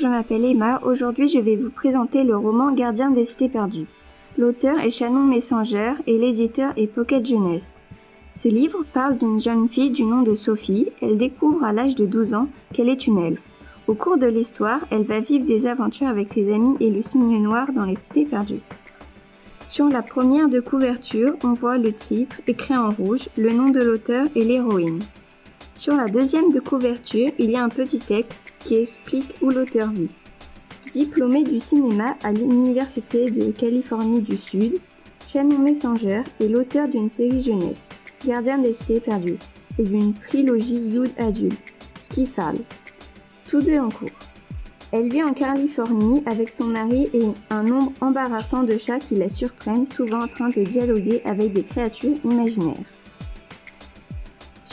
Je m'appelle Emma. Aujourd'hui, je vais vous présenter le roman Gardien des cités perdues. L'auteur est Shannon Messenger et l'éditeur est Pocket Jeunesse. Ce livre parle d'une jeune fille du nom de Sophie. Elle découvre à l'âge de 12 ans qu'elle est une elfe. Au cours de l'histoire, elle va vivre des aventures avec ses amis et le cygne noir dans les cités perdues. Sur la première de couverture, on voit le titre, écrit en rouge, le nom de l'auteur et l'héroïne. Sur la deuxième de couverture, il y a un petit texte qui explique où l'auteur vit. Diplômé du cinéma à l'Université de Californie du Sud, Shannon Messenger est l'auteur d'une série jeunesse, Gardien des cités perdues, et d'une trilogie Youd adulte, Skifal, tous deux en cours. Elle vit en Californie avec son mari et un nombre embarrassant de chats qui la surprennent, souvent en train de dialoguer avec des créatures imaginaires.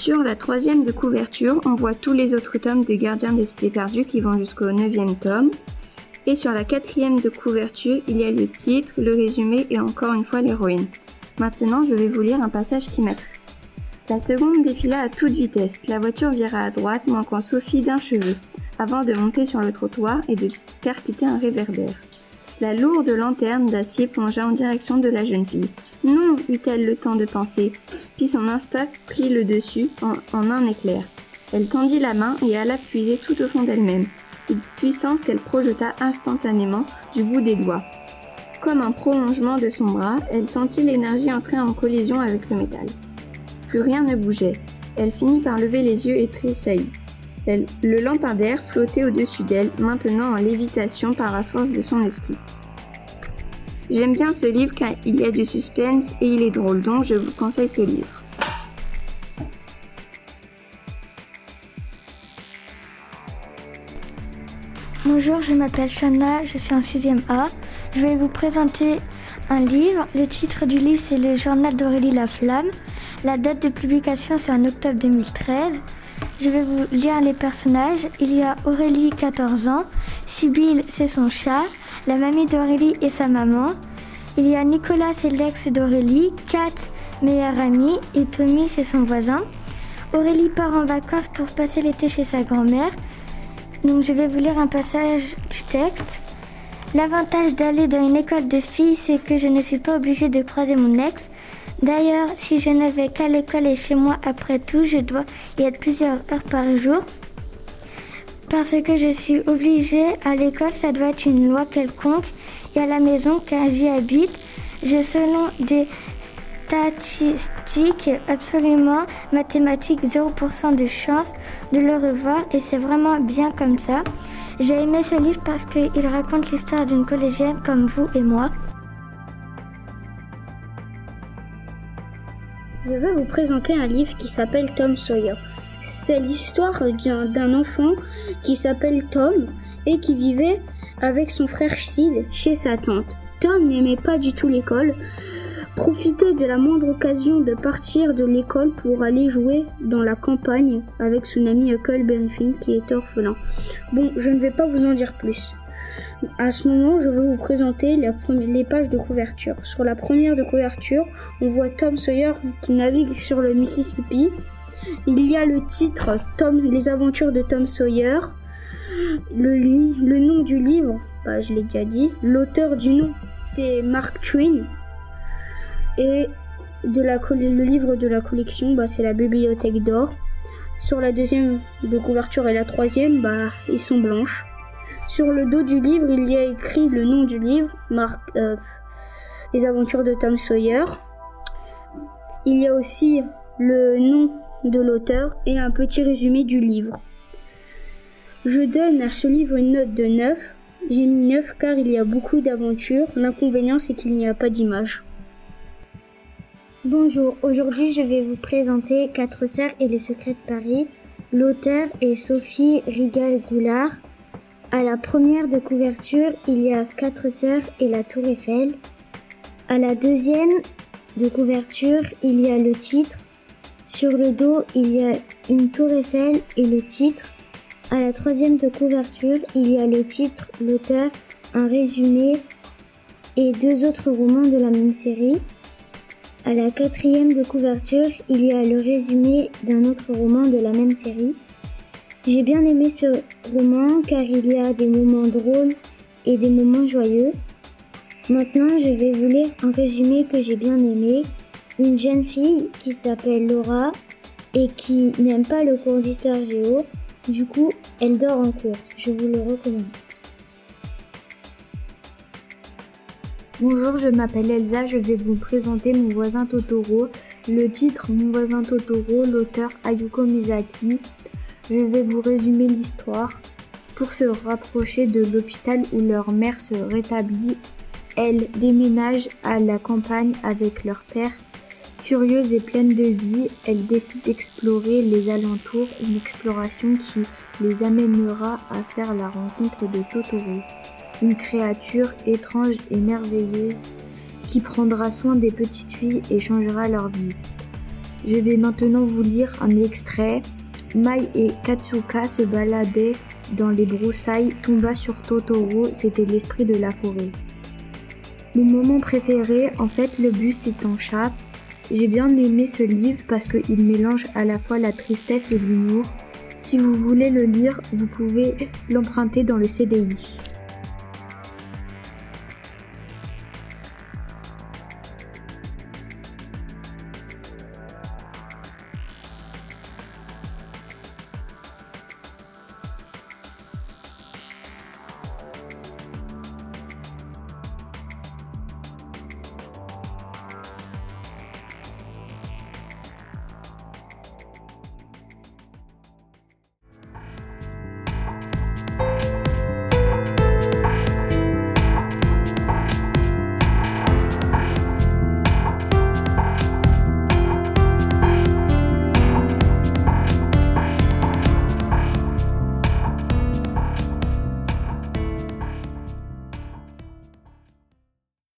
Sur la troisième de couverture, on voit tous les autres tomes de Gardiens des Cités Perdues qui vont jusqu'au neuvième tome. Et sur la quatrième de couverture, il y a le titre, le résumé et encore une fois l'héroïne. Maintenant, je vais vous lire un passage qui m'a. La seconde défila à toute vitesse. La voiture vira à droite, manquant Sophie d'un cheveu, avant de monter sur le trottoir et de percuter un réverbère. La lourde lanterne d'acier plongea en direction de la jeune fille. Non, eut-elle le temps de penser, puis son instinct prit le dessus en, un éclair. Elle tendit la main et alla puiser tout au fond d'elle-même, une puissance qu'elle projeta instantanément du bout des doigts. Comme un prolongement de son bras, elle sentit l'énergie entrer en collision avec le métal. Plus rien ne bougeait. Elle finit par lever les yeux et tressaillit. Le lampadaire flottait au-dessus d'elle, maintenant en lévitation par la force de son esprit. J'aime bien ce livre car il y a du suspense et il est drôle, donc je vous conseille ce livre. Bonjour, je m'appelle Shana, je suis en 6e A. Je vais vous présenter un livre. Le titre du livre, c'est Le journal d'Aurélie La Flamme. La date de publication, c'est en octobre 2013. Je vais vous lire les personnages. Il y a Aurélie, 14 ans. Sibylle, c'est son chat la mamie d'Aurélie et sa maman. Il y a Nicolas, c'est l'ex d'Aurélie, Kat, meilleure amie, et Tommy, c'est son voisin. Aurélie part en vacances pour passer l'été chez sa grand-mère. Donc je vais vous lire un passage du texte. L'avantage d'aller dans une école de filles, c'est que je ne suis pas obligée de croiser mon ex. D'ailleurs, si je ne vais qu'à l'école et chez moi après tout, je dois y être plusieurs heures par jour. Parce que je suis obligée à l'école, ça doit être une loi quelconque. Et à la maison, quand j'y habite, j'ai selon des statistiques absolument mathématiques 0% de chance de le revoir et c'est vraiment bien comme ça. J'ai aimé ce livre parce qu'il raconte l'histoire d'une collégienne comme vous et moi. Je veux vous présenter un livre qui s'appelle Tom Sawyer. C'est l'histoire d'un enfant qui s'appelle Tom et qui vivait avec son frère Sid chez sa tante. Tom n'aimait pas du tout l'école, profitait de la moindre occasion de partir de l'école pour aller jouer dans la campagne avec son ami Huckleberry qui est orphelin. Bon, je ne vais pas vous en dire plus. À ce moment, je vais vous présenter les pages de couverture. Sur la première de couverture, on voit Tom Sawyer qui navigue sur le Mississippi il y a le titre Les aventures de Tom Sawyer. Le, nom du livre, bah, je l'ai déjà dit. L'auteur du nom, c'est Mark Twain. Et le livre de la collection, bah, c'est la Bibliothèque d'Or. Sur la deuxième de couverture et la troisième, bah, ils sont blanches. Sur le dos du livre, il y a écrit le nom du livre, Mark, euh, Les aventures de Tom Sawyer. Il y a aussi le nom de l'auteur et un petit résumé du livre. Je donne à ce livre une note de 9. J'ai mis 9 car il y a beaucoup d'aventures. L'inconvénient c'est qu'il n'y a pas d'image. Bonjour, aujourd'hui je vais vous présenter Quatre sœurs et les secrets de Paris. L'auteur est Sophie Rigal-Goulard. À la première de couverture, il y a Quatre sœurs et la Tour Eiffel. À la deuxième de couverture, il y a le titre sur le dos, il y a une tour Eiffel et le titre. À la troisième de couverture, il y a le titre, l'auteur, un résumé et deux autres romans de la même série. À la quatrième de couverture, il y a le résumé d'un autre roman de la même série. J'ai bien aimé ce roman car il y a des moments drôles et des moments joyeux. Maintenant, je vais vous lire un résumé que j'ai bien aimé. Une jeune fille qui s'appelle Laura et qui n'aime pas le cours géo. Du coup, elle dort en cours. Je vous le recommande. Bonjour, je m'appelle Elsa, je vais vous présenter Mon voisin Totoro. Le titre Mon voisin Totoro, l'auteur Ayuko Mizaki. Je vais vous résumer l'histoire. Pour se rapprocher de l'hôpital où leur mère se rétablit, elle déménage à la campagne avec leur père. Curieuse et pleine de vie, elle décide d'explorer les alentours, une exploration qui les amènera à faire la rencontre de Totoro une créature étrange et merveilleuse qui prendra soin des petites filles et changera leur vie. Je vais maintenant vous lire un extrait. Mai et Katsuka se baladaient dans les broussailles, tomba sur Totoro, c'était l'esprit de la forêt. Mon moment préféré, en fait, le bus est en. J'ai bien aimé ce livre parce qu'il mélange à la fois la tristesse et l'humour. Si vous voulez le lire, vous pouvez l'emprunter dans le CDI.